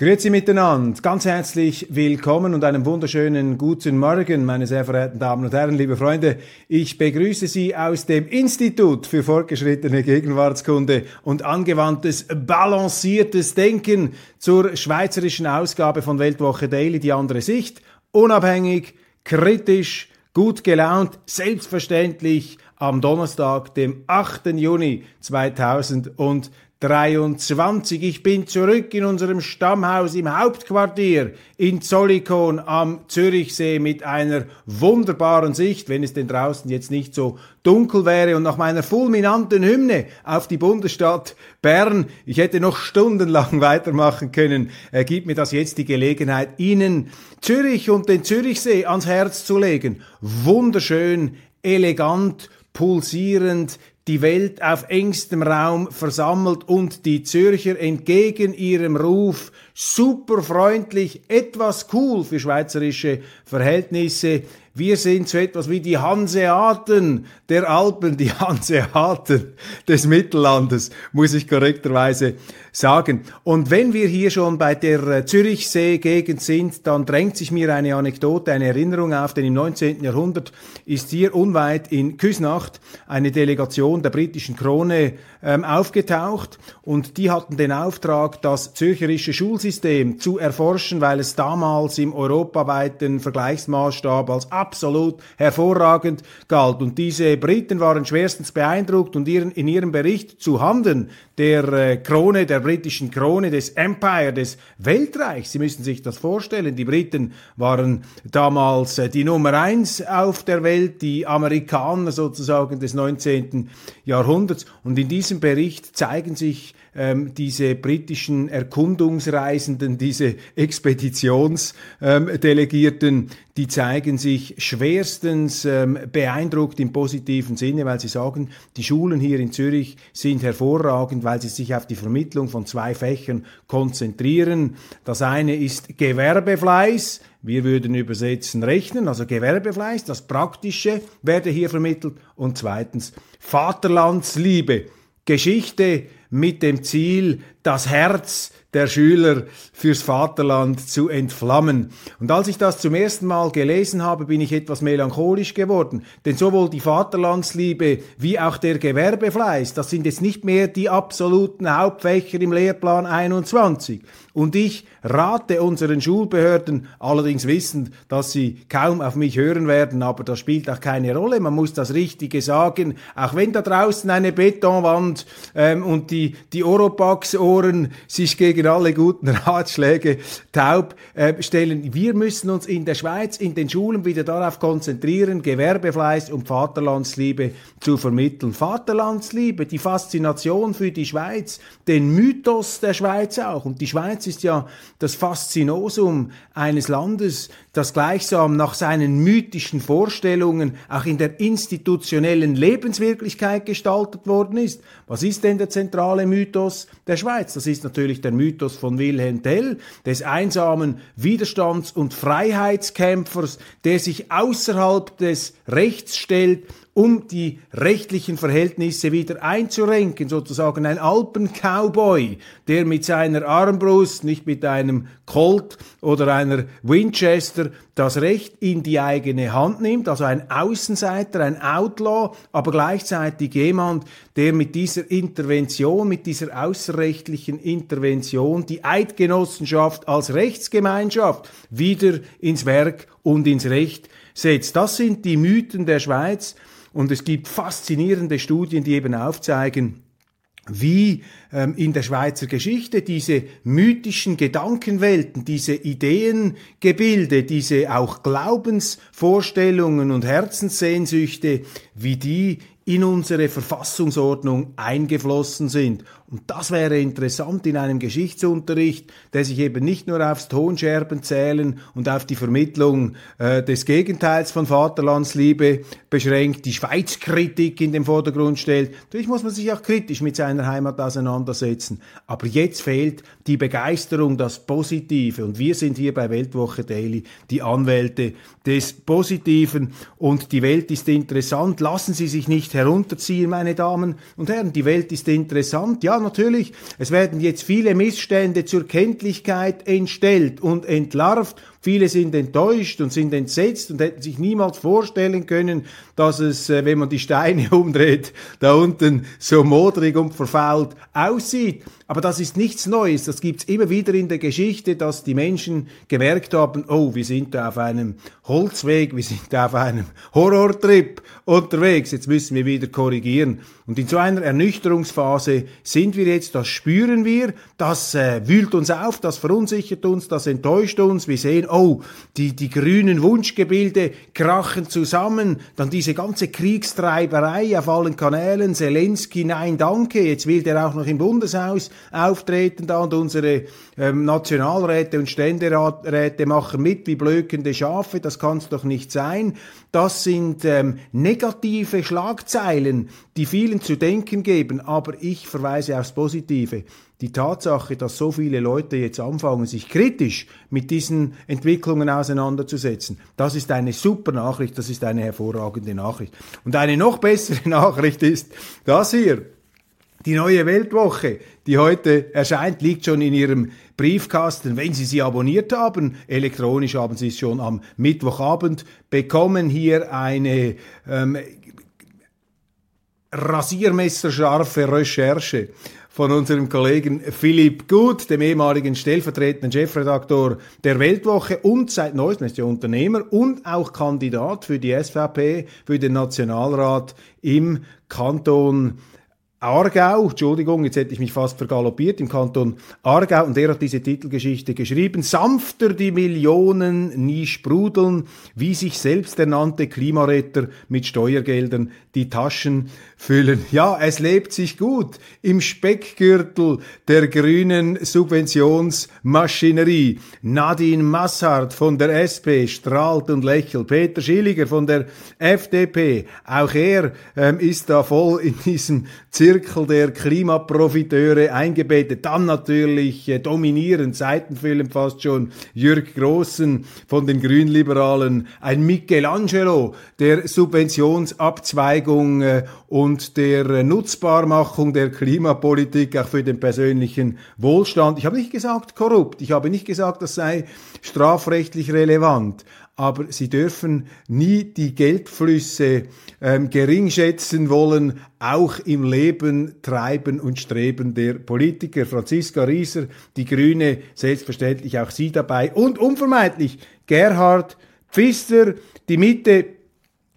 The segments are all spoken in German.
Grüezi miteinander, ganz herzlich willkommen und einen wunderschönen guten Morgen, meine sehr verehrten Damen und Herren, liebe Freunde. Ich begrüße Sie aus dem Institut für fortgeschrittene Gegenwartskunde und angewandtes balanciertes Denken zur schweizerischen Ausgabe von Weltwoche Daily, die andere Sicht, unabhängig, kritisch, gut gelaunt, selbstverständlich am Donnerstag, dem 8. Juni 2000 23. Ich bin zurück in unserem Stammhaus im Hauptquartier in Zollikon am Zürichsee mit einer wunderbaren Sicht, wenn es denn draußen jetzt nicht so dunkel wäre und nach meiner fulminanten Hymne auf die Bundesstadt Bern, ich hätte noch stundenlang weitermachen können, ergibt mir das jetzt die Gelegenheit, Ihnen Zürich und den Zürichsee ans Herz zu legen. Wunderschön, elegant, pulsierend, die Welt auf engstem Raum versammelt und die Zürcher entgegen ihrem Ruf super freundlich, etwas cool für schweizerische Verhältnisse. Wir sind so etwas wie die Hanseaten der Alpen, die Hanseaten des Mittellandes, muss ich korrekterweise sagen. Und wenn wir hier schon bei der äh, Zürichsee-Gegend sind, dann drängt sich mir eine Anekdote, eine Erinnerung auf, denn im 19. Jahrhundert ist hier unweit in Küsnacht eine Delegation der britischen Krone ähm, aufgetaucht und die hatten den Auftrag, das zürcherische Schulsystem zu erforschen, weil es damals im europaweiten Vergleichsmaßstab als absolut hervorragend galt. Und diese Briten waren schwerstens beeindruckt und in ihrem Bericht zu Handen der äh, Krone, der britischen Krone, des Empire, des Weltreichs. Sie müssen sich das vorstellen. Die Briten waren damals äh, die Nummer eins auf der Welt, die Amerikaner sozusagen des 19. Jahrhunderts. Und in diesem Bericht zeigen sich ähm, diese britischen Erkundungsreisenden, diese Expeditionsdelegierten, ähm, die zeigen sich schwerstens ähm, beeindruckt im positiven Sinne, weil sie sagen, die Schulen hier in Zürich sind hervorragend, weil sie sich auf die Vermittlung von zwei Fächern konzentrieren. Das eine ist Gewerbefleiß, wir würden übersetzen Rechnen, also Gewerbefleiß, das Praktische werde hier vermittelt. Und zweitens Vaterlandsliebe, Geschichte mit dem Ziel, das Herz der Schüler fürs Vaterland zu entflammen. Und als ich das zum ersten Mal gelesen habe, bin ich etwas melancholisch geworden. Denn sowohl die Vaterlandsliebe wie auch der Gewerbefleiß, das sind jetzt nicht mehr die absoluten Hauptfächer im Lehrplan 21. Und ich rate unseren Schulbehörden, allerdings wissend, dass sie kaum auf mich hören werden, aber das spielt auch keine Rolle. Man muss das Richtige sagen, auch wenn da draußen eine Betonwand ähm, und die, die Oropax-Ohren sich gegen alle guten Ratschläge taub äh, stellen. Wir müssen uns in der Schweiz, in den Schulen wieder darauf konzentrieren, Gewerbefleiß und Vaterlandsliebe zu vermitteln. Vaterlandsliebe, die Faszination für die Schweiz, den Mythos der Schweiz auch. Und die Schweiz ist ja das Faszinosum eines Landes, das gleichsam nach seinen mythischen Vorstellungen auch in der institutionellen Lebenswirklichkeit gestaltet worden ist. Was ist denn der zentrale Mythos der Schweiz? Das ist natürlich der Mythos von Wilhelm Tell, des einsamen Widerstands- und Freiheitskämpfers, der sich außerhalb des Rechts stellt, um die rechtlichen Verhältnisse wieder einzurenken, sozusagen ein Alpen-Cowboy, der mit seiner Armbrust, nicht mit einem Colt oder einer Winchester, das Recht in die eigene Hand nimmt, also ein Außenseiter, ein Outlaw, aber gleichzeitig jemand, der mit dieser Intervention, mit dieser außerrechtlichen Intervention die Eidgenossenschaft als Rechtsgemeinschaft wieder ins Werk und ins Recht setzt. Das sind die Mythen der Schweiz, und es gibt faszinierende Studien, die eben aufzeigen, wie ähm, in der Schweizer Geschichte diese mythischen Gedankenwelten, diese Ideengebilde, diese auch Glaubensvorstellungen und Herzenssehnsüchte, wie die in unsere Verfassungsordnung eingeflossen sind Und das wäre interessant in einem Geschichtsunterricht, der sich eben nicht nur aufs Tonscherben zählen und auf die Vermittlung äh, des Gegenteils von Vaterlandsliebe beschränkt, die Schweizkritik in den Vordergrund stellt. Natürlich muss man sich auch kritisch mit seiner Heimat auseinandersetzen. Aber jetzt fehlt die Begeisterung, das Positive. Und wir sind hier bei Weltwoche Daily die Anwälte des Positiven. Und die Welt ist interessant. Lassen Sie sich nicht herunterziehen, meine Damen und Herren. Die Welt ist interessant. Ja, natürlich. Es werden jetzt viele Missstände zur Kenntlichkeit entstellt und entlarvt Viele sind enttäuscht und sind entsetzt und hätten sich niemals vorstellen können, dass es, äh, wenn man die Steine umdreht, da unten so modrig und verfault aussieht. Aber das ist nichts Neues. Das gibt's immer wieder in der Geschichte, dass die Menschen gemerkt haben, oh, wir sind da auf einem Holzweg, wir sind da auf einem Horrortrip unterwegs. Jetzt müssen wir wieder korrigieren. Und in so einer Ernüchterungsphase sind wir jetzt, das spüren wir, das äh, wühlt uns auf, das verunsichert uns, das enttäuscht uns. Wir sehen, oh, die, die grünen Wunschgebilde krachen zusammen, dann diese ganze Kriegstreiberei auf allen Kanälen, Zelensky, nein, danke, jetzt will der auch noch im Bundeshaus auftreten da und unsere ähm, Nationalräte und Ständeräte machen mit wie blökende Schafe, das kann es doch nicht sein. Das sind ähm, negative Schlagzeilen, die vielen zu denken geben, aber ich verweise aufs Positive. Die Tatsache, dass so viele Leute jetzt anfangen, sich kritisch mit diesen Entwicklungen auseinanderzusetzen, das ist eine super Nachricht, das ist eine hervorragende Nachricht. Und eine noch bessere Nachricht ist das hier. Die neue Weltwoche, die heute erscheint, liegt schon in Ihrem Briefkasten. Wenn Sie sie abonniert haben, elektronisch haben Sie es schon am Mittwochabend bekommen. Hier eine ähm, rasiermesserscharfe Recherche von unserem Kollegen Philipp Gut, dem ehemaligen stellvertretenden Chefredaktor der Weltwoche. Und seit neuestem ist ja Unternehmer und auch Kandidat für die SVP, für den Nationalrat im Kanton Aargau, Entschuldigung, jetzt hätte ich mich fast vergaloppiert, im Kanton Aargau, und er hat diese Titelgeschichte geschrieben, sanfter die Millionen nie sprudeln, wie sich selbst ernannte Klimaretter mit Steuergeldern die Taschen füllen. Ja, es lebt sich gut im Speckgürtel der grünen Subventionsmaschinerie. Nadine Massard von der SP strahlt und lächelt. Peter Schilliger von der FDP, auch er ähm, ist da voll in diesem Zirkel der Klimaprofiteure eingebettet. Dann natürlich äh, dominierend, seitenfüllend fast schon, Jürg Großen von den Grünliberalen, ein Michelangelo der Subventionsabzweigung äh, und der Nutzbarmachung der Klimapolitik auch für den persönlichen Wohlstand. Ich habe nicht gesagt korrupt, ich habe nicht gesagt, das sei strafrechtlich relevant, aber sie dürfen nie die Geldflüsse ähm, gering schätzen wollen, auch im Leben, Treiben und Streben der Politiker. Franziska Rieser, die Grüne, selbstverständlich auch sie dabei und unvermeidlich Gerhard Pfister, die Mitte,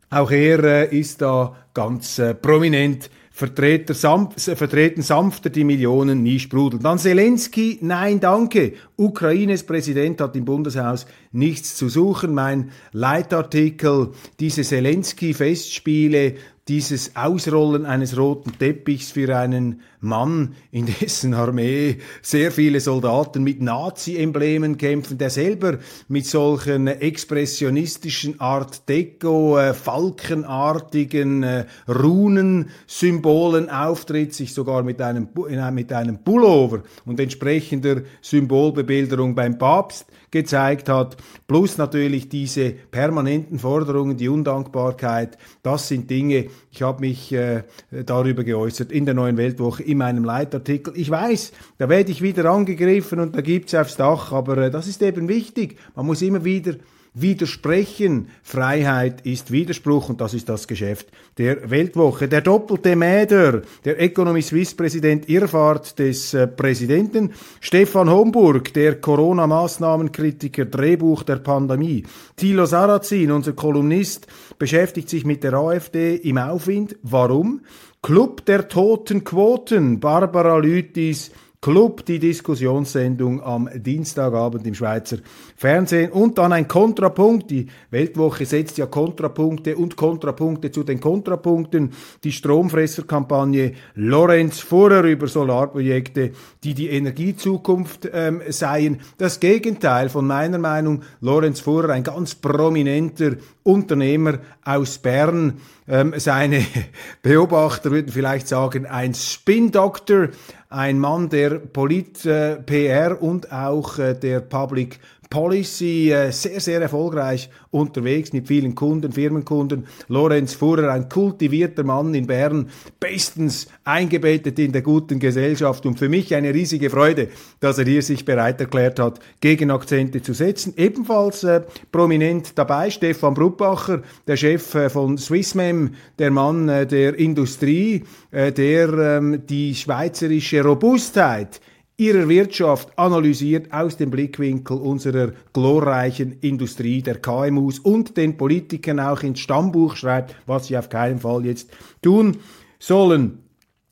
auch er äh, ist da ganz äh, prominent Vertreter sanft, vertreten sanfter die Millionen nie sprudeln. Dann Zelensky, nein, danke. Ukraines Präsident hat im Bundeshaus nichts zu suchen. Mein Leitartikel, diese Zelensky-Festspiele dieses Ausrollen eines roten Teppichs für einen Mann, in dessen Armee sehr viele Soldaten mit Nazi-Emblemen kämpfen, der selber mit solchen expressionistischen Art Deco, äh, falkenartigen äh, Runensymbolen auftritt, sich sogar mit einem, mit einem Pullover und entsprechender Symbolbebilderung beim Papst gezeigt hat, plus natürlich diese permanenten Forderungen, die Undankbarkeit, das sind Dinge, ich habe mich äh, darüber geäußert in der neuen Weltwoche in meinem Leitartikel. Ich weiß, da werde ich wieder angegriffen und da gibt's aufs Dach, aber äh, das ist eben wichtig. Man muss immer wieder widersprechen. Freiheit ist Widerspruch und das ist das Geschäft der Weltwoche. Der doppelte Mäder, der Economy Suisse Präsident Irrfahrt des äh, Präsidenten, Stefan Homburg, der Corona-Maßnahmenkritiker, Drehbuch der Pandemie, Thilo Sarrazin, unser Kolumnist, beschäftigt sich mit der AfD im Aufwind. Warum? Club der toten Quoten, Barbara Lütis, Club, die Diskussionssendung am Dienstagabend im Schweizer Fernsehen. Und dann ein Kontrapunkt. Die Weltwoche setzt ja Kontrapunkte und Kontrapunkte zu den Kontrapunkten. Die Stromfresserkampagne Lorenz Furrer über Solarprojekte, die die Energiezukunft ähm, seien. Das Gegenteil von meiner Meinung. Lorenz Furrer, ein ganz prominenter Unternehmer aus Bern. Ähm, seine Beobachter würden vielleicht sagen, ein Spin-Doctor, ein Mann der Polit-PR äh, und auch äh, der Public Policy äh, sehr, sehr erfolgreich unterwegs mit vielen Kunden, Firmenkunden. Lorenz Fuhrer, ein kultivierter Mann in Bern, bestens eingebettet in der guten Gesellschaft und für mich eine riesige Freude, dass er hier sich bereit erklärt hat, Gegenakzente zu setzen. Ebenfalls äh, prominent dabei Stefan Bruppacher, der Chef äh, von Swissmem, der Mann äh, der Industrie, äh, der ähm, die schweizerische Robustheit ihrer Wirtschaft analysiert aus dem Blickwinkel unserer glorreichen Industrie der KMUs und den Politikern auch ins Stammbuch schreibt, was sie auf keinen Fall jetzt tun sollen.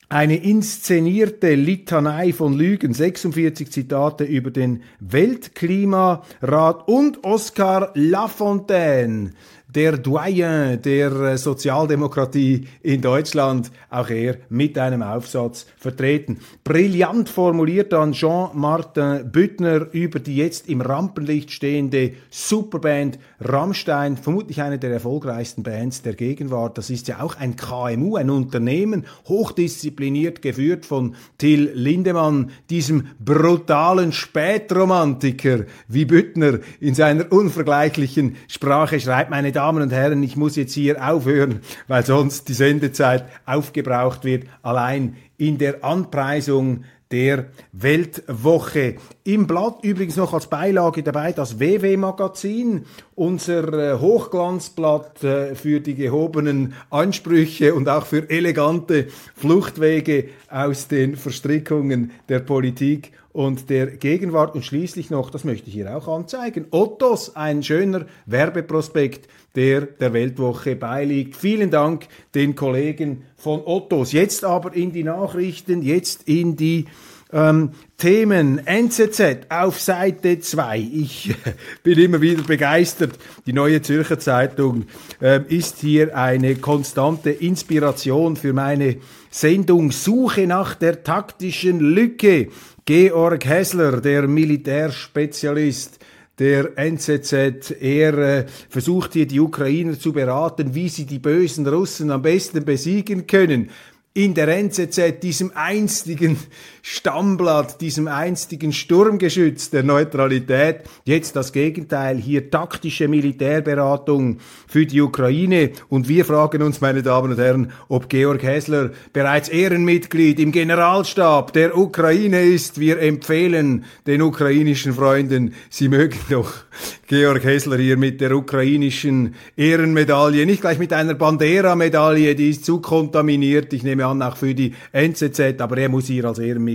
Eine inszenierte Litanei von Lügen, 46 Zitate über den Weltklimarat und Oscar Lafontaine, der Doyen der äh, Sozialdemokratie in Deutschland, auch er mit einem Aufsatz vertreten. Brillant formuliert dann Jean-Martin Büttner über die jetzt im Rampenlicht stehende Superband Rammstein, vermutlich eine der erfolgreichsten Bands der Gegenwart. Das ist ja auch ein KMU, ein Unternehmen, hochdiszipliniert geführt von Till Lindemann, diesem brutalen Spätromantiker, wie Büttner in seiner unvergleichlichen Sprache schreibt, meine Damen und Herren, ich muss jetzt hier aufhören, weil sonst die Sendezeit aufgebraucht wird, allein in der Anpreisung der Weltwoche. Im Blatt übrigens noch als Beilage dabei das WW-Magazin, unser äh, Hochglanzblatt äh, für die gehobenen Ansprüche und auch für elegante Fluchtwege aus den Verstrickungen der Politik und der Gegenwart und schließlich noch, das möchte ich hier auch anzeigen, Ottos, ein schöner Werbeprospekt, der der Weltwoche beiliegt. Vielen Dank den Kollegen von Ottos. Jetzt aber in die Nachrichten, jetzt in die ähm, Themen NZZ auf Seite 2. Ich bin immer wieder begeistert. Die neue Zürcher Zeitung äh, ist hier eine konstante Inspiration für meine Sendung Suche nach der taktischen Lücke. Georg Hessler, der Militärspezialist, der NZZ, er äh, versucht hier die Ukrainer zu beraten, wie sie die bösen Russen am besten besiegen können. In der NZZ, diesem einstigen Stammblatt, diesem einstigen Sturmgeschütz der Neutralität, jetzt das Gegenteil, hier taktische Militärberatung für die Ukraine. Und wir fragen uns, meine Damen und Herren, ob Georg Hessler bereits Ehrenmitglied im Generalstab der Ukraine ist. Wir empfehlen den ukrainischen Freunden, sie mögen doch Georg Hessler hier mit der ukrainischen Ehrenmedaille, nicht gleich mit einer Bandera-Medaille, die ist zu kontaminiert, ich nehme an, auch für die NZZ, aber er muss hier als Ehrenmitglied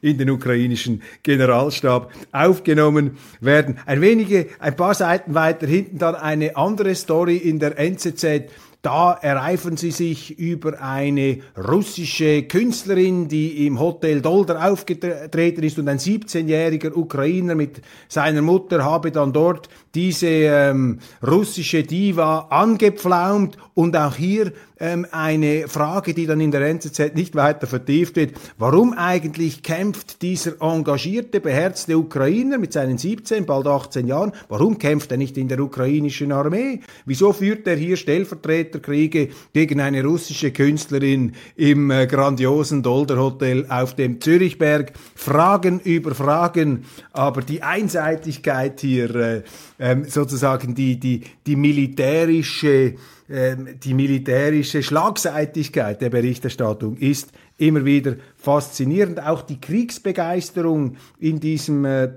in den ukrainischen Generalstab aufgenommen werden. Ein wenige, ein paar Seiten weiter hinten dann eine andere Story in der NZZ, da ereifern sie sich über eine russische Künstlerin, die im Hotel Dolder aufgetreten ist und ein 17-jähriger Ukrainer mit seiner Mutter habe dann dort diese ähm, russische Diva angepflaumt und auch hier ähm, eine Frage, die dann in der NZZ nicht weiter vertieft wird. Warum eigentlich kämpft dieser engagierte, beherzte Ukrainer mit seinen 17, bald 18 Jahren, warum kämpft er nicht in der ukrainischen Armee? Wieso führt er hier Stellvertreterkriege gegen eine russische Künstlerin im äh, grandiosen Dolder Hotel auf dem Zürichberg? Fragen über Fragen, aber die Einseitigkeit hier, äh, ähm, sozusagen die, die, die militärische die militärische Schlagseitigkeit der Berichterstattung ist immer wieder faszinierend. Auch die Kriegsbegeisterung in diesem äh,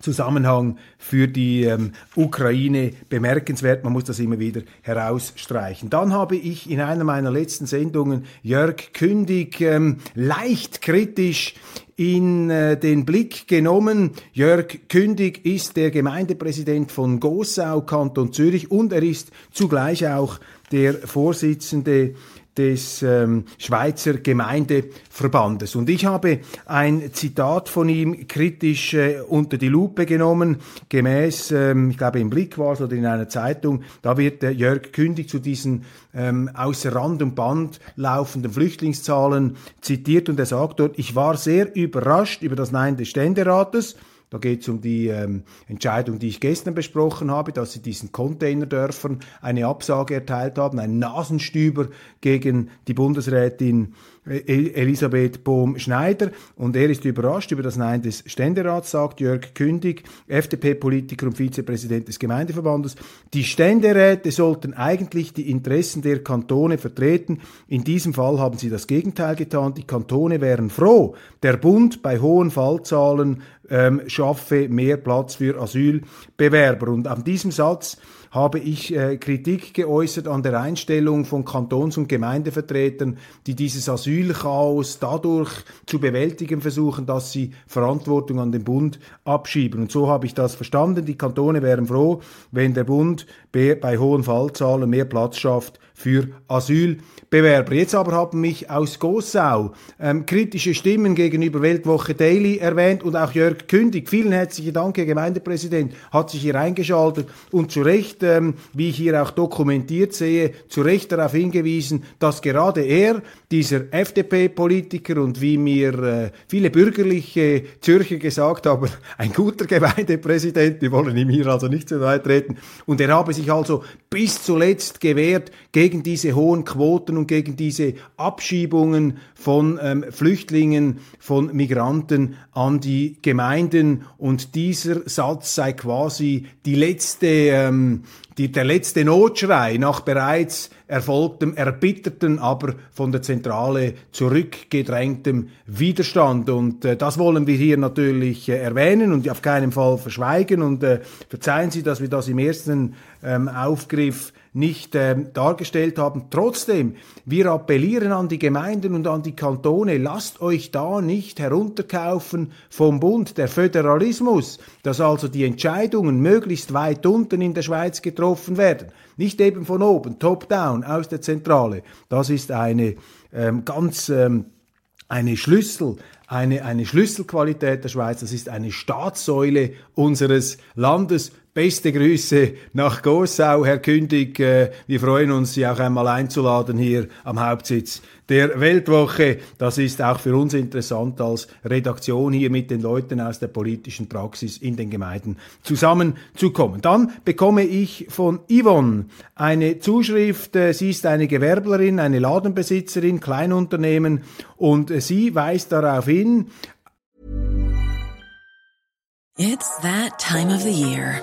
Zusammenhang für die ähm, Ukraine bemerkenswert. Man muss das immer wieder herausstreichen. Dann habe ich in einer meiner letzten Sendungen Jörg Kündig ähm, leicht kritisch in äh, den Blick genommen. Jörg Kündig ist der Gemeindepräsident von Gossau, Kanton Zürich, und er ist zugleich auch der Vorsitzende des ähm, Schweizer Gemeindeverbandes. Und ich habe ein Zitat von ihm kritisch äh, unter die Lupe genommen, gemäß, ähm, ich glaube im Blick war es oder in einer Zeitung, da wird äh, Jörg Kündig zu diesen ähm, außer Rand und Band laufenden Flüchtlingszahlen zitiert und er sagt dort, ich war sehr überrascht über das Nein des Ständerates, da geht es um die ähm, Entscheidung, die ich gestern besprochen habe, dass sie diesen Containerdörfern eine Absage erteilt haben, ein Nasenstüber gegen die Bundesrätin Elisabeth Bohm-Schneider und er ist überrascht über das Nein des Ständerats, sagt Jörg Kündig, FDP-Politiker und Vizepräsident des Gemeindeverbandes. Die Ständeräte sollten eigentlich die Interessen der Kantone vertreten. In diesem Fall haben sie das Gegenteil getan. Die Kantone wären froh. Der Bund bei hohen Fallzahlen ähm, schaffe mehr Platz für Asylbewerber. Und an diesem Satz habe ich äh, Kritik geäußert an der Einstellung von Kantons- und Gemeindevertretern, die dieses Asylchaos dadurch zu bewältigen versuchen, dass sie Verantwortung an den Bund abschieben. Und so habe ich das verstanden. Die Kantone wären froh, wenn der Bund bei hohen Fallzahlen mehr Platz schafft für Asylbewerber. Jetzt aber haben mich aus Gossau ähm, kritische Stimmen gegenüber Weltwoche Daily erwähnt und auch Jörg Kündig. Vielen herzlichen Dank, Herr Gemeindepräsident, hat sich hier eingeschaltet und zu Recht, ähm, wie ich hier auch dokumentiert sehe, zu Recht darauf hingewiesen, dass gerade er, dieser FDP-Politiker und wie mir äh, viele bürgerliche Zürcher gesagt haben, ein guter Gemeindepräsident, wir wollen ihm hier also nicht zu nahe treten, und er habe sich also bis zuletzt gewehrt gegen diese hohen Quoten und gegen diese Abschiebungen von ähm, Flüchtlingen, von Migranten an die Gemeinden. Und dieser Satz sei quasi die letzte, ähm, die, der letzte Notschrei nach bereits erfolgtem, erbitterten, aber von der Zentrale zurückgedrängtem Widerstand. Und äh, das wollen wir hier natürlich äh, erwähnen und auf keinen Fall verschweigen. Und äh, verzeihen Sie, dass wir das im ersten ähm, Aufgriff nicht ähm, dargestellt haben. Trotzdem, wir appellieren an die Gemeinden und an die Kantone, lasst euch da nicht herunterkaufen vom Bund. Der Föderalismus, dass also die Entscheidungen möglichst weit unten in der Schweiz getroffen werden, nicht eben von oben, top-down, aus der Zentrale. Das ist eine ähm, ganz ähm, eine Schlüssel, eine, eine Schlüsselqualität der Schweiz, das ist eine Staatssäule unseres Landes. Beste Grüße nach Gossau, Herr Kündig. Äh, wir freuen uns, Sie auch einmal einzuladen hier am Hauptsitz der Weltwoche. Das ist auch für uns interessant, als Redaktion hier mit den Leuten aus der politischen Praxis in den Gemeinden zusammenzukommen. Dann bekomme ich von Yvonne eine Zuschrift. Äh, sie ist eine Gewerblerin, eine Ladenbesitzerin, Kleinunternehmen und sie weist darauf hin, It's that time of the year.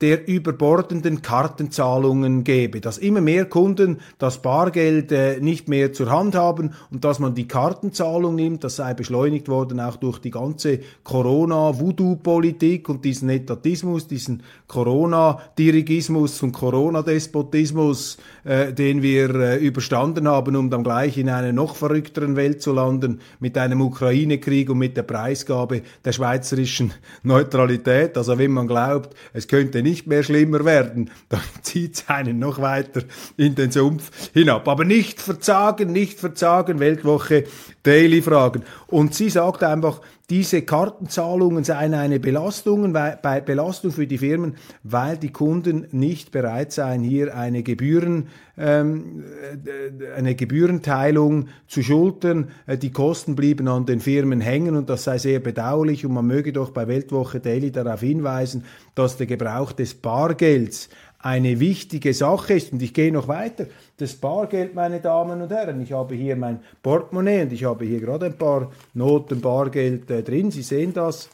der überbordenden Kartenzahlungen gebe, dass immer mehr Kunden das Bargeld äh, nicht mehr zur Hand haben und dass man die Kartenzahlung nimmt, das sei beschleunigt worden auch durch die ganze Corona-Voodoo-Politik und diesen Etatismus, diesen Corona-Dirigismus und Corona-Despotismus, äh, den wir äh, überstanden haben, um dann gleich in einer noch verrückteren Welt zu landen mit einem Ukraine-Krieg und mit der Preisgabe der schweizerischen Neutralität. Also wenn man glaubt, es könnte nicht mehr schlimmer werden, dann zieht es einen noch weiter in den Sumpf hinab. Aber nicht verzagen, nicht verzagen, Weltwoche Daily Fragen. Und sie sagt einfach, diese Kartenzahlungen seien eine Belastung, bei Belastung für die Firmen, weil die Kunden nicht bereit seien, hier eine Gebühren, ähm, äh, eine Gebührenteilung zu schultern. Äh, die Kosten blieben an den Firmen hängen und das sei sehr bedauerlich und man möge doch bei Weltwoche Daily darauf hinweisen, dass der Gebrauch des Bargelds eine wichtige Sache ist. Und ich gehe noch weiter. Das Bargeld, meine Damen und Herren. Ich habe hier mein Portemonnaie und ich habe hier gerade ein paar Noten Bargeld äh, drin. Sie sehen das.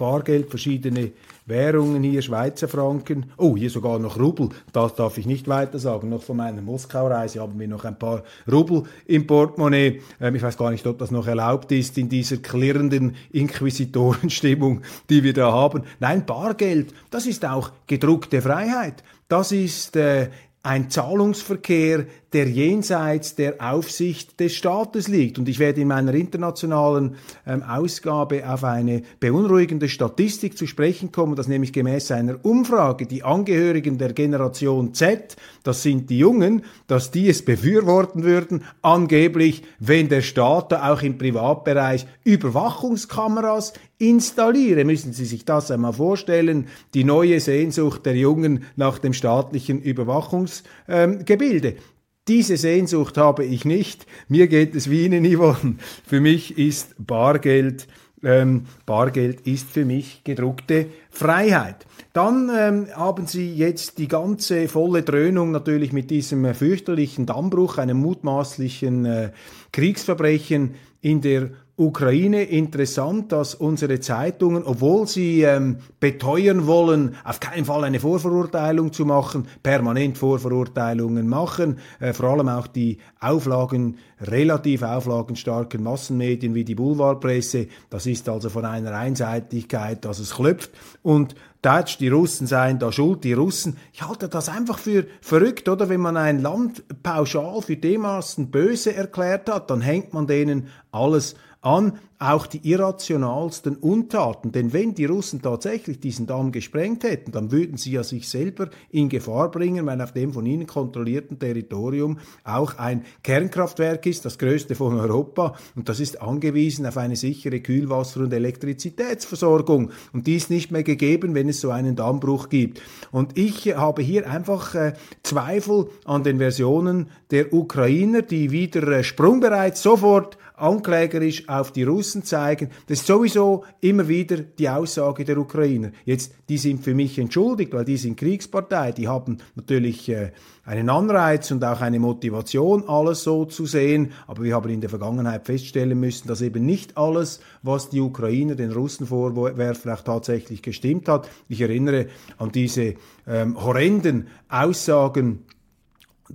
Bargeld, verschiedene Währungen hier, Schweizer Franken, oh, hier sogar noch Rubel, das darf ich nicht weiter sagen, noch von meiner Moskau-Reise haben wir noch ein paar Rubel im Portemonnaie. Ähm, ich weiß gar nicht, ob das noch erlaubt ist in dieser klirrenden Inquisitorenstimmung, die wir da haben. Nein, Bargeld, das ist auch gedruckte Freiheit. Das ist äh, ein Zahlungsverkehr, der jenseits der Aufsicht des Staates liegt. Und ich werde in meiner internationalen ähm, Ausgabe auf eine beunruhigende Statistik zu sprechen kommen, dass nämlich gemäß einer Umfrage die Angehörigen der Generation Z, das sind die Jungen, dass die es befürworten würden, angeblich, wenn der Staat da auch im Privatbereich Überwachungskameras installiere. Müssen Sie sich das einmal vorstellen, die neue Sehnsucht der Jungen nach dem staatlichen Überwachungsgebilde. Ähm, diese Sehnsucht habe ich nicht. Mir geht es wie Ihnen, Yvonne. Für mich ist Bargeld, ähm, Bargeld ist für mich gedruckte Freiheit. Dann ähm, haben Sie jetzt die ganze volle Dröhnung natürlich mit diesem äh, fürchterlichen Dammbruch, einem mutmaßlichen äh, Kriegsverbrechen in der Ukraine. Interessant, dass unsere Zeitungen, obwohl sie ähm, beteuern wollen, auf keinen Fall eine Vorverurteilung zu machen, permanent Vorverurteilungen machen, äh, vor allem auch die Auflagen, relativ auflagenstarken Massenmedien wie die Boulevardpresse, das ist also von einer Einseitigkeit, dass es klopft. Und Deutsch, die Russen seien da schuld, die Russen. Ich halte das einfach für verrückt, oder? Wenn man ein Land pauschal für dermaßen böse erklärt hat, dann hängt man denen alles an, auch die irrationalsten Untaten. Denn wenn die Russen tatsächlich diesen Damm gesprengt hätten, dann würden sie ja sich selber in Gefahr bringen, weil auf dem von ihnen kontrollierten Territorium auch ein Kernkraftwerk ist, das größte von Europa. Und das ist angewiesen auf eine sichere Kühlwasser- und Elektrizitätsversorgung. Und die ist nicht mehr gegeben, wenn es so einen Dammbruch gibt. Und ich habe hier einfach äh, Zweifel an den Versionen der Ukrainer, die wieder äh, sprungbereit sofort anklägerisch auf die Russen zeigen. Das ist sowieso immer wieder die Aussage der Ukrainer. Jetzt, die sind für mich entschuldigt, weil die sind Kriegspartei. Die haben natürlich äh, einen Anreiz und auch eine Motivation, alles so zu sehen. Aber wir haben in der Vergangenheit feststellen müssen, dass eben nicht alles, was die Ukrainer den Russen vorwerfen, auch tatsächlich gestimmt hat. Ich erinnere an diese ähm, horrenden Aussagen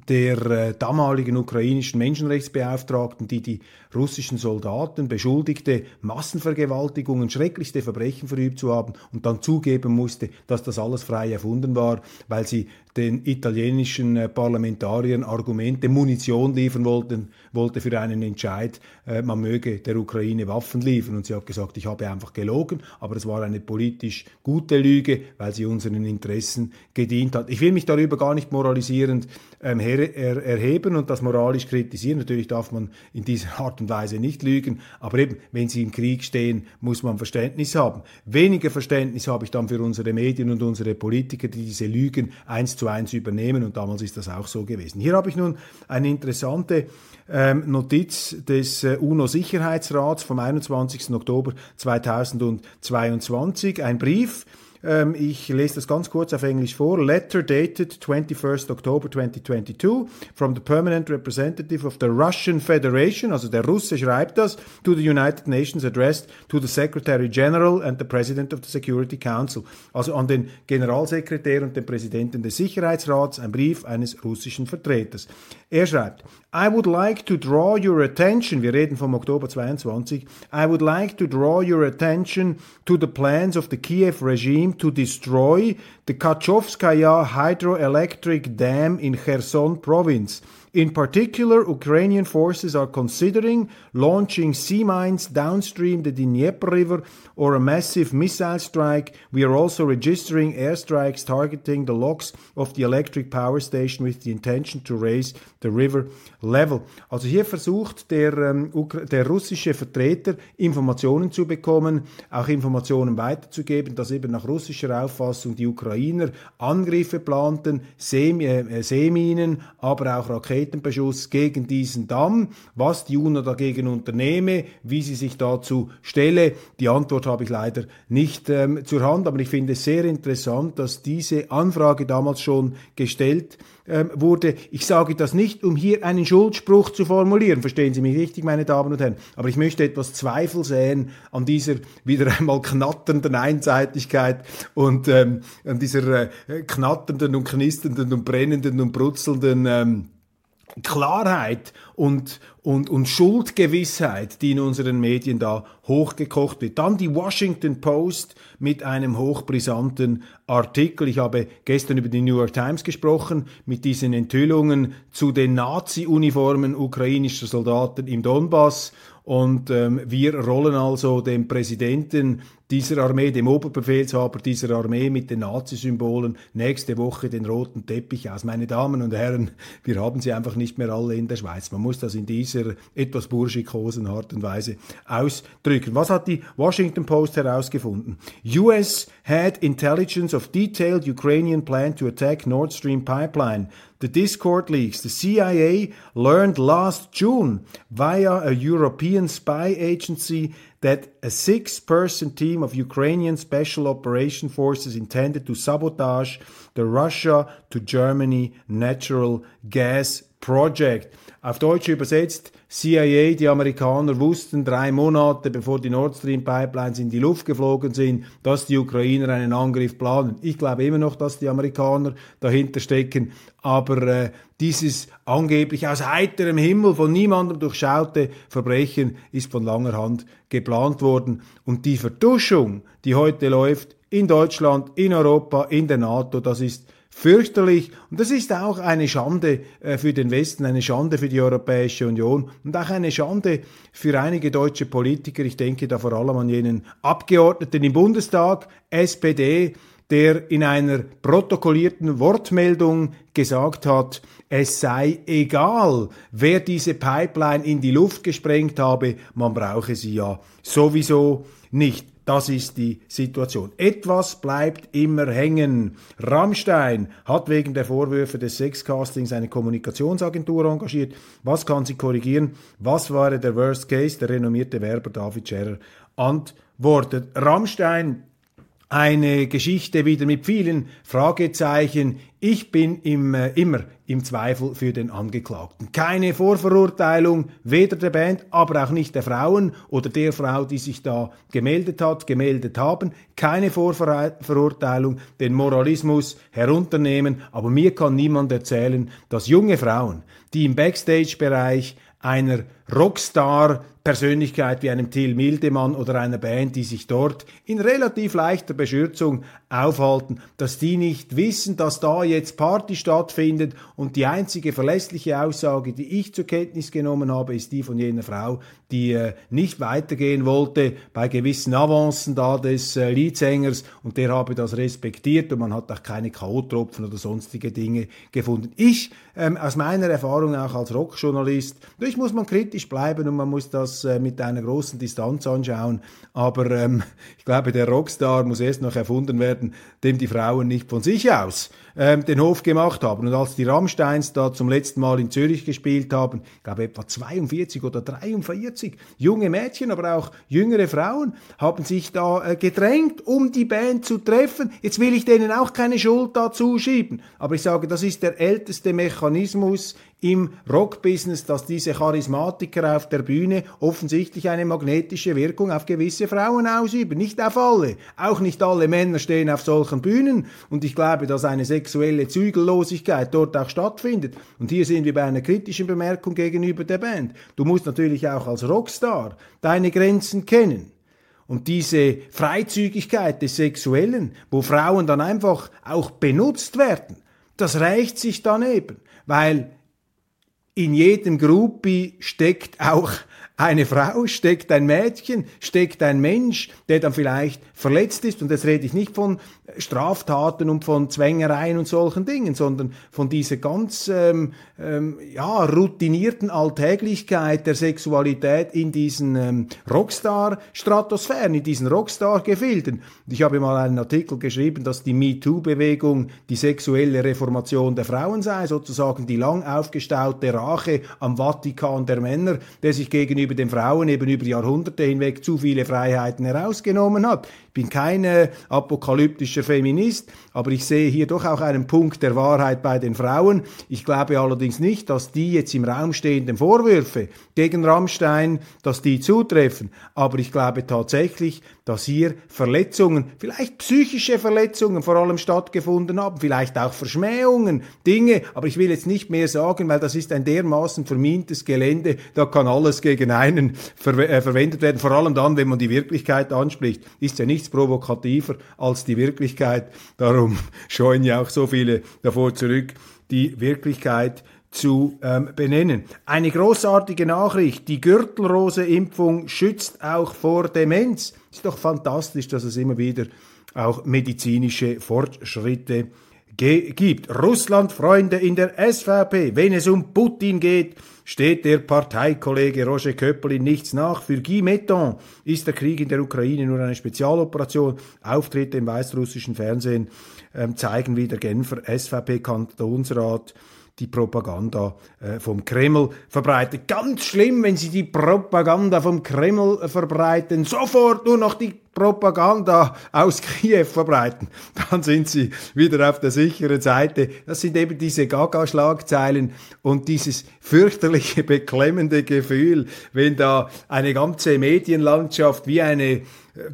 der äh, damaligen ukrainischen Menschenrechtsbeauftragten, die die russischen Soldaten beschuldigte, Massenvergewaltigungen, schrecklichste Verbrechen verübt zu haben und dann zugeben musste, dass das alles frei erfunden war, weil sie den italienischen äh, Parlamentariern Argumente, Munition liefern wollten, wollte für einen Entscheid, äh, man möge der Ukraine Waffen liefern. Und sie hat gesagt, ich habe einfach gelogen, aber es war eine politisch gute Lüge, weil sie unseren Interessen gedient hat. Ich will mich darüber gar nicht moralisierend ähm, er erheben und das moralisch kritisieren. Natürlich darf man in dieser Art und Weise nicht lügen, aber eben, wenn sie im Krieg stehen, muss man Verständnis haben. Weniger Verständnis habe ich dann für unsere Medien und unsere Politiker, die diese Lügen eins zu eins übernehmen und damals ist das auch so gewesen. Hier habe ich nun eine interessante ähm, Notiz des äh, UNO-Sicherheitsrats vom 21. Oktober 2022, ein Brief, Ähm, ich lese das ganz kurz auf Englisch vor. Letter dated 21st October 2022 from the permanent representative of the Russian Federation, also der Russe schreibt das, to the United Nations addressed to the Secretary General and the President of the Security Council. Also an den Generalsekretär und den Präsidenten des Sicherheitsrats, ein Brief eines russischen Vertreters. Er schreibt, I would like to draw your attention, wir reden vom Oktober 22, I would like to draw your attention to the plans of the Kiev regime to destroy the Kachovskaya hydroelectric dam in Kherson province. In particular, Ukrainian forces are considering launching sea mines downstream the Dnieper River or a massive missile strike. We are also registering airstrikes targeting the locks of the electric power station with the intention to raise the river level. Also hier versucht der, ähm, der russische Vertreter Informationen zu bekommen, auch Informationen weiterzugeben, dass eben nach russischer Auffassung die Ukrainer Angriffe planten, äh, Seeminen, aber auch Raketen Raketenbeschuss gegen diesen Damm, was die UNO dagegen unternehme, wie sie sich dazu stelle. Die Antwort habe ich leider nicht ähm, zur Hand, aber ich finde es sehr interessant, dass diese Anfrage damals schon gestellt ähm, wurde. Ich sage das nicht, um hier einen Schuldspruch zu formulieren, verstehen Sie mich richtig, meine Damen und Herren, aber ich möchte etwas Zweifel sehen an dieser wieder einmal knatternden Einseitigkeit und ähm, an dieser äh, knatternden und knisternden und brennenden und brutzelnden ähm, Klarheit und, und, und Schuldgewissheit, die in unseren Medien da hochgekocht wird. Dann die Washington Post mit einem hochbrisanten Artikel. Ich habe gestern über die New York Times gesprochen, mit diesen Enthüllungen zu den Nazi-Uniformen ukrainischer Soldaten im Donbass und ähm, wir rollen also dem Präsidenten dieser Armee, dem Oberbefehlshaber dieser Armee mit den Nazi-Symbolen nächste Woche den roten Teppich aus. Meine Damen und Herren, wir haben sie einfach nicht mehr alle in der Schweiz. Man muss das in dieser etwas burschikosen Art und Weise ausdrücken. Was hat die Washington Post herausgefunden? US had intelligence of detailed Ukrainian plan to attack Nord Stream pipeline the Discord leaks. The CIA learned last June via a European spy agency that a six person team of Ukrainian special operation forces intended to sabotage the Russia to Germany natural gas project. Auf Deutsch übersetzt, CIA, die Amerikaner wussten drei Monate bevor die Nord Stream Pipelines in die Luft geflogen sind, dass die Ukrainer einen Angriff planen. Ich glaube immer noch, dass die Amerikaner dahinter stecken, aber äh, dieses angeblich aus heiterem Himmel von niemandem durchschaute Verbrechen ist von langer Hand geplant worden. Und die Vertuschung, die heute läuft in Deutschland, in Europa, in der NATO, das ist fürchterlich. Und das ist auch eine Schande äh, für den Westen, eine Schande für die Europäische Union und auch eine Schande für einige deutsche Politiker. Ich denke da vor allem an jenen Abgeordneten im Bundestag, SPD, der in einer protokollierten Wortmeldung gesagt hat, es sei egal, wer diese Pipeline in die Luft gesprengt habe, man brauche sie ja sowieso nicht. Das ist die Situation. Etwas bleibt immer hängen. Rammstein hat wegen der Vorwürfe des Sexcastings eine Kommunikationsagentur engagiert. Was kann sie korrigieren? Was war der Worst Case? Der renommierte Werber David Scherer antwortet. Rammstein eine Geschichte wieder mit vielen Fragezeichen. Ich bin im, äh, immer im Zweifel für den Angeklagten. Keine Vorverurteilung, weder der Band, aber auch nicht der Frauen oder der Frau, die sich da gemeldet hat, gemeldet haben. Keine Vorverurteilung, den Moralismus herunternehmen. Aber mir kann niemand erzählen, dass junge Frauen, die im Backstage-Bereich einer Rockstar-Persönlichkeit wie einem Till Mildemann oder einer Band, die sich dort in relativ leichter Beschürzung aufhalten, dass die nicht wissen, dass da jetzt Party stattfindet und die einzige verlässliche Aussage, die ich zur Kenntnis genommen habe, ist die von jener Frau, die äh, nicht weitergehen wollte bei gewissen Avancen da des äh, Leadsängers und der habe das respektiert und man hat auch keine K.O.-Tropfen oder sonstige Dinge gefunden. Ich, ähm, aus meiner Erfahrung auch als Rockjournalist, ich muss man kritisch kritisch bleiben und man muss das äh, mit einer großen Distanz anschauen. Aber ähm, ich glaube, der Rockstar muss erst noch erfunden werden, dem die Frauen nicht von sich aus ähm, den Hof gemacht haben. Und als die Rammsteins da zum letzten Mal in Zürich gespielt haben, ich glaube etwa 42 oder 43 junge Mädchen, aber auch jüngere Frauen haben sich da äh, gedrängt, um die Band zu treffen. Jetzt will ich denen auch keine Schuld dazu schieben, aber ich sage, das ist der älteste Mechanismus im Rockbusiness, dass diese Charismatiker auf der Bühne offensichtlich eine magnetische Wirkung auf gewisse Frauen ausüben. Nicht auf alle. Auch nicht alle Männer stehen auf solchen Bühnen. Und ich glaube, dass eine sexuelle Zügellosigkeit dort auch stattfindet. Und hier sind wir bei einer kritischen Bemerkung gegenüber der Band. Du musst natürlich auch als Rockstar deine Grenzen kennen. Und diese Freizügigkeit des Sexuellen, wo Frauen dann einfach auch benutzt werden, das reicht sich daneben, weil in jedem Groupie steckt auch eine Frau, steckt ein Mädchen, steckt ein Mensch, der dann vielleicht verletzt ist. Und jetzt rede ich nicht von Straftaten und von Zwängereien und solchen Dingen, sondern von dieser ganz ähm, ähm, ja, routinierten Alltäglichkeit der Sexualität in diesen ähm, Rockstar-Stratosphären, in diesen Rockstar-Gefilden. Ich habe mal einen Artikel geschrieben, dass die MeToo-Bewegung die sexuelle Reformation der Frauen sei, sozusagen die lang aufgestaute Rache am Vatikan der Männer, der sich gegenüber den Frauen eben über Jahrhunderte hinweg zu viele Freiheiten herausgenommen hat. Ich bin keine apokalyptische فمینیست aber ich sehe hier doch auch einen Punkt der Wahrheit bei den Frauen. Ich glaube allerdings nicht, dass die jetzt im Raum stehenden Vorwürfe gegen Rammstein, dass die zutreffen. Aber ich glaube tatsächlich, dass hier Verletzungen, vielleicht psychische Verletzungen vor allem stattgefunden haben, vielleicht auch Verschmähungen, Dinge, aber ich will jetzt nicht mehr sagen, weil das ist ein dermaßen vermintes Gelände, da kann alles gegen einen ver äh, verwendet werden, vor allem dann, wenn man die Wirklichkeit anspricht, ist ja nichts provokativer als die Wirklichkeit, darum scheuen ja auch so viele davor zurück, die Wirklichkeit zu ähm, benennen. Eine großartige Nachricht, die Gürtelrose-Impfung schützt auch vor Demenz. Ist doch fantastisch, dass es immer wieder auch medizinische Fortschritte gibt. Russland-Freunde in der SVP, wenn es um Putin geht, steht der Parteikollege Roger Köppel nichts nach. Für Guy Metton ist der Krieg in der Ukraine nur eine Spezialoperation. Auftritte im weißrussischen Fernsehen ähm, zeigen, wie der Genfer SVP-Kantonsrat die Propaganda äh, vom Kreml verbreitet. Ganz schlimm, wenn sie die Propaganda vom Kreml verbreiten. Sofort nur noch die Propaganda aus Kiew verbreiten, dann sind sie wieder auf der sicheren Seite. Das sind eben diese Gaga-Schlagzeilen und dieses fürchterliche, beklemmende Gefühl, wenn da eine ganze Medienlandschaft wie eine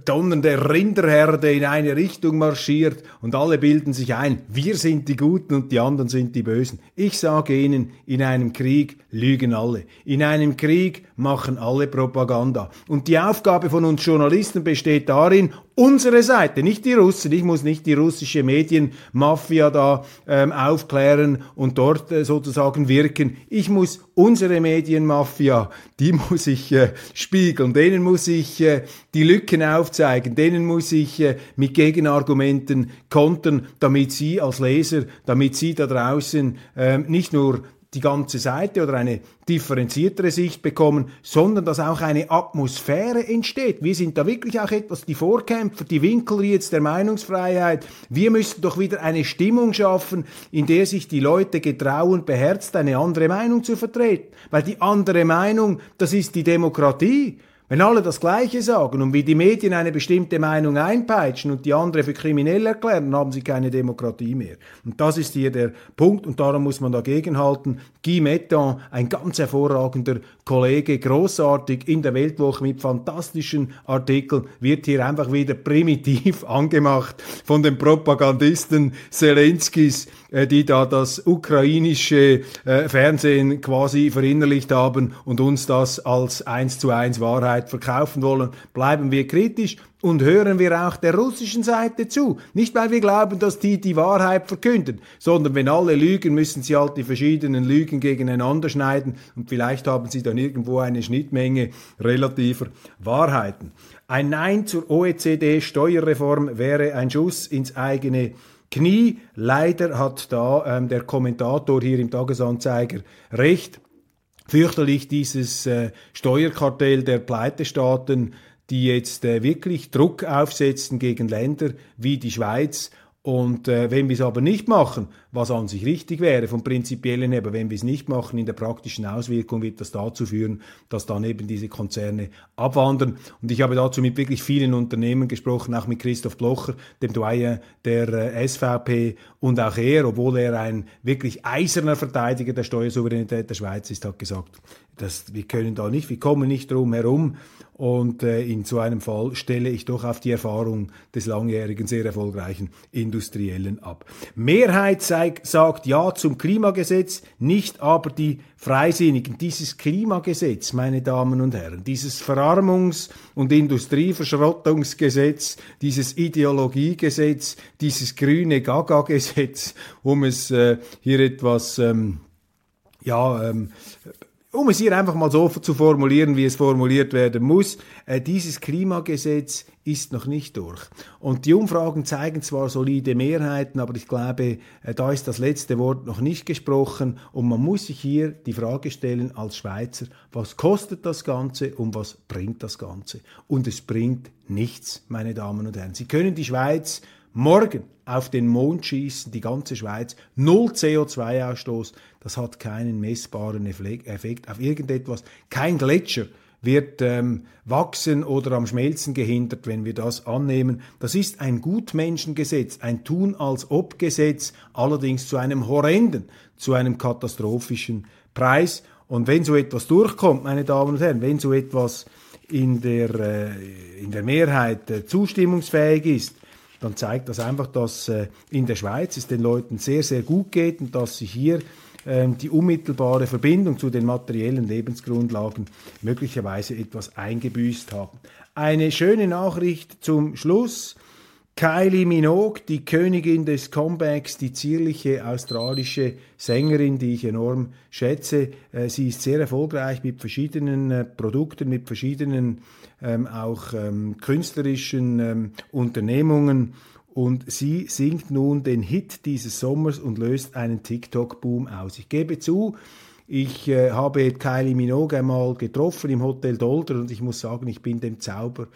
donnernde Rinderherde in eine Richtung marschiert und alle bilden sich ein, wir sind die Guten und die anderen sind die Bösen. Ich sage Ihnen, in einem Krieg lügen alle. In einem Krieg machen alle Propaganda. Und die Aufgabe von uns Journalisten besteht darin, unsere Seite, nicht die Russen, ich muss nicht die russische Medienmafia da ähm, aufklären und dort äh, sozusagen wirken. Ich muss unsere Medienmafia, die muss ich äh, spiegeln, denen muss ich äh, die Lücken aufzeigen, denen muss ich äh, mit Gegenargumenten kontern, damit sie als Leser, damit sie da draußen äh, nicht nur die ganze Seite oder eine differenziertere Sicht bekommen, sondern dass auch eine Atmosphäre entsteht. Wir sind da wirklich auch etwas die Vorkämpfer, die Winkelrieds der Meinungsfreiheit. Wir müssen doch wieder eine Stimmung schaffen, in der sich die Leute getrauen, beherzt eine andere Meinung zu vertreten. Weil die andere Meinung, das ist die Demokratie. Wenn alle das Gleiche sagen und wie die Medien eine bestimmte Meinung einpeitschen und die andere für kriminell erklären, dann haben sie keine Demokratie mehr. Und das ist hier der Punkt und darum muss man dagegenhalten. Guy Mettan, ein ganz hervorragender Kollege, großartig in der Weltwoche mit fantastischen Artikeln, wird hier einfach wieder primitiv angemacht von den Propagandisten Zelenskis, die da das ukrainische äh, Fernsehen quasi verinnerlicht haben und uns das als eins zu eins Wahrheit verkaufen wollen. Bleiben wir kritisch und hören wir auch der russischen Seite zu. Nicht, weil wir glauben, dass die die Wahrheit verkünden, sondern wenn alle lügen, müssen sie halt die verschiedenen Lügen gegeneinander schneiden und vielleicht haben sie dann irgendwo eine Schnittmenge relativer Wahrheiten. Ein Nein zur OECD-Steuerreform wäre ein Schuss ins eigene Knie. Leider hat da ähm, der Kommentator hier im Tagesanzeiger recht. fürchterlich dieses äh, Steuerkartell der Pleitestaaten, die jetzt äh, wirklich Druck aufsetzen gegen Länder wie die Schweiz und äh, wenn wir es aber nicht machen, was an sich richtig wäre vom prinzipiellen her, aber wenn wir es nicht machen, in der praktischen Auswirkung wird das dazu führen, dass dann eben diese Konzerne abwandern. Und ich habe dazu mit wirklich vielen Unternehmen gesprochen, auch mit Christoph Blocher, dem Doyen der äh, SVP und auch er, obwohl er ein wirklich eiserner Verteidiger der Steuersouveränität der Schweiz ist, hat gesagt, dass wir können da nicht, wir kommen nicht drum herum. Und äh, in so einem Fall stelle ich doch auf die Erfahrung des langjährigen, sehr erfolgreichen Industriellen ab. Mehrheit zeig, sagt Ja zum Klimagesetz, nicht aber die Freisinnigen. Dieses Klimagesetz, meine Damen und Herren, dieses Verarmungs- und Industrieverschrottungsgesetz, dieses Ideologiegesetz, dieses grüne Gaga-Gesetz, um es äh, hier etwas ähm, ja, ähm, um es hier einfach mal so zu formulieren, wie es formuliert werden muss, äh, dieses Klimagesetz ist noch nicht durch. Und die Umfragen zeigen zwar solide Mehrheiten, aber ich glaube, äh, da ist das letzte Wort noch nicht gesprochen und man muss sich hier die Frage stellen als Schweizer, was kostet das Ganze und was bringt das Ganze? Und es bringt nichts, meine Damen und Herren. Sie können die Schweiz morgen auf den Mond schießen, die ganze Schweiz, null CO2-Ausstoß, das hat keinen messbaren Effekt auf irgendetwas. Kein Gletscher wird ähm, wachsen oder am Schmelzen gehindert, wenn wir das annehmen. Das ist ein Gutmenschengesetz, ein Tun als ob Gesetz, allerdings zu einem horrenden, zu einem katastrophischen Preis. Und wenn so etwas durchkommt, meine Damen und Herren, wenn so etwas in der, äh, in der Mehrheit äh, zustimmungsfähig ist, dann zeigt das einfach, dass äh, in der Schweiz es den Leuten sehr, sehr gut geht und dass sie hier ähm, die unmittelbare Verbindung zu den materiellen Lebensgrundlagen möglicherweise etwas eingebüßt haben. Eine schöne Nachricht zum Schluss. Kylie Minogue, die Königin des Comebacks, die zierliche australische Sängerin, die ich enorm schätze. Äh, sie ist sehr erfolgreich mit verschiedenen äh, Produkten, mit verschiedenen ähm, auch ähm, künstlerischen ähm, Unternehmungen. Und sie singt nun den Hit dieses Sommers und löst einen TikTok-Boom aus. Ich gebe zu, ich äh, habe Kylie Minogue einmal getroffen im Hotel Dolder und ich muss sagen, ich bin dem Zauber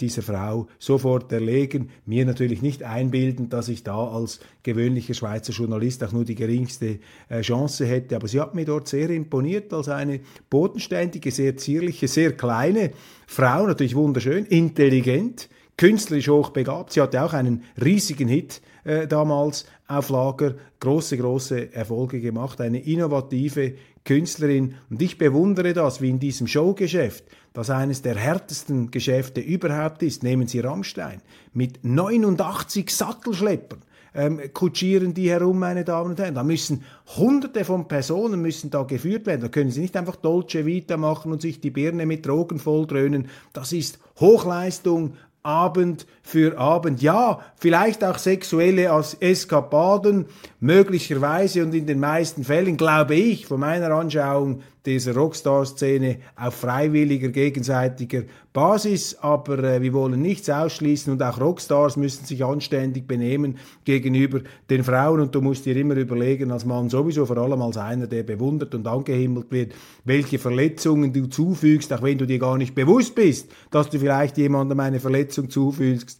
dieser Frau sofort erlegen. Mir natürlich nicht einbilden, dass ich da als gewöhnlicher Schweizer Journalist auch nur die geringste äh, Chance hätte. Aber sie hat mir dort sehr imponiert als eine bodenständige, sehr zierliche, sehr kleine Frau, natürlich wunderschön, intelligent, künstlerisch hochbegabt. Sie hatte auch einen riesigen Hit äh, damals auf Lager, große, große Erfolge gemacht, eine innovative Künstlerin. Und ich bewundere das, wie in diesem Showgeschäft, das eines der härtesten Geschäfte überhaupt ist. Nehmen Sie Rammstein mit 89 Sattelschleppern. Ähm, kutschieren die herum, meine Damen und Herren. Da müssen Hunderte von Personen müssen da geführt werden. Da können Sie nicht einfach Dolce Vita machen und sich die Birne mit Drogen volldröhnen. Das ist Hochleistung, Abend für Abend. Ja, vielleicht auch sexuelle Eskapaden, möglicherweise und in den meisten Fällen, glaube ich, von meiner Anschauung dieser Rockstar-Szene auf freiwilliger, gegenseitiger Basis, aber äh, wir wollen nichts ausschließen und auch Rockstars müssen sich anständig benehmen gegenüber den Frauen. Und du musst dir immer überlegen, als Mann sowieso, vor allem als einer, der bewundert und angehimmelt wird, welche Verletzungen du zufügst, auch wenn du dir gar nicht bewusst bist, dass du vielleicht jemandem eine Verletzung zufügst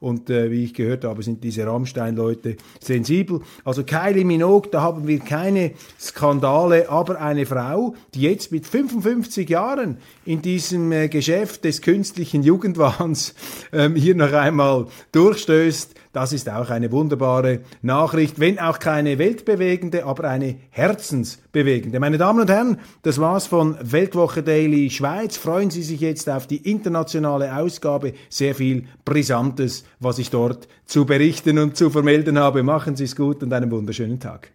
und äh, wie ich gehört habe, sind diese Rammstein-Leute sensibel. Also Kylie Minogue, da haben wir keine Skandale, aber eine Frau, die jetzt mit 55 Jahren in diesem äh, Geschäft des künstlichen Jugendwahns ähm, hier noch einmal durchstößt, das ist auch eine wunderbare Nachricht, wenn auch keine weltbewegende, aber eine herzensbewegende. Meine Damen und Herren, das war's von Weltwoche Daily Schweiz. Freuen Sie sich jetzt auf die internationale Ausgabe. Sehr viel Brisantes, was ich dort zu berichten und zu vermelden habe. Machen Sie es gut und einen wunderschönen Tag.